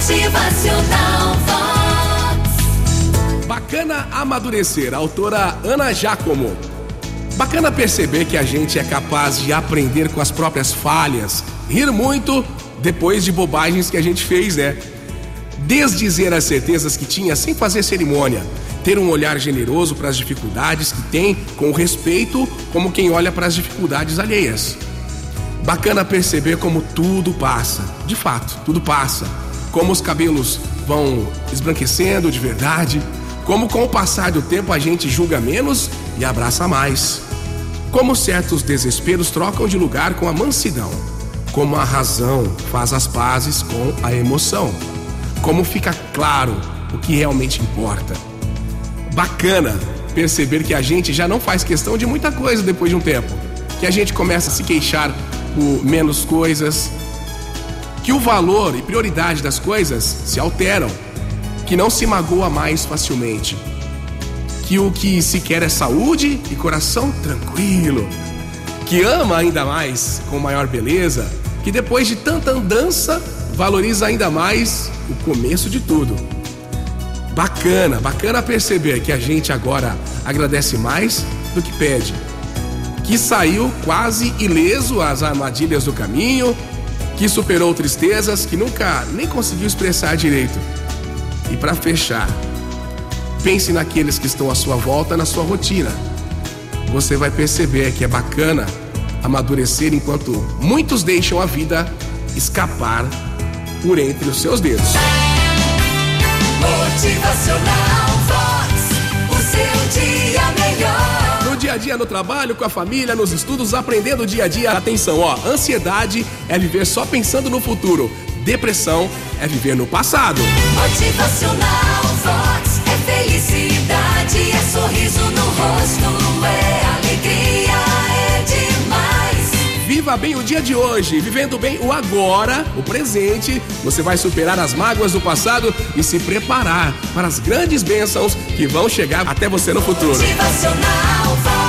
Motivacional Vox. Bacana amadurecer, autora Ana Giacomo. Bacana perceber que a gente é capaz de aprender com as próprias falhas, rir muito depois de bobagens que a gente fez, né? Desdizer as certezas que tinha sem fazer cerimônia, ter um olhar generoso para as dificuldades que tem, com respeito, como quem olha para as dificuldades alheias. Bacana perceber como tudo passa, de fato, tudo passa. Como os cabelos vão esbranquecendo de verdade, como com o passar do tempo a gente julga menos e abraça mais. Como certos desesperos trocam de lugar com a mansidão. Como a razão faz as pazes com a emoção. Como fica claro o que realmente importa. Bacana perceber que a gente já não faz questão de muita coisa depois de um tempo. Que a gente começa a se queixar por menos coisas. Que o valor e prioridade das coisas se alteram. Que não se magoa mais facilmente que o que se quer é saúde e coração tranquilo, que ama ainda mais com maior beleza, que depois de tanta andança valoriza ainda mais o começo de tudo. Bacana, bacana perceber que a gente agora agradece mais do que pede. Que saiu quase ileso às armadilhas do caminho, que superou tristezas que nunca nem conseguiu expressar direito. E para fechar, Pense naqueles que estão à sua volta, na sua rotina. Você vai perceber que é bacana amadurecer enquanto muitos deixam a vida escapar por entre os seus dedos. Dia, no trabalho, com a família, nos estudos, aprendendo dia a dia. Atenção, ó, ansiedade é viver só pensando no futuro. Depressão é viver no passado. Motivacional Vox é felicidade, é sorriso no rosto, é alegria, é demais. Viva bem o dia de hoje, vivendo bem o agora, o presente. Você vai superar as mágoas do passado e se preparar para as grandes bênçãos que vão chegar até você no futuro. Motivacional Vox.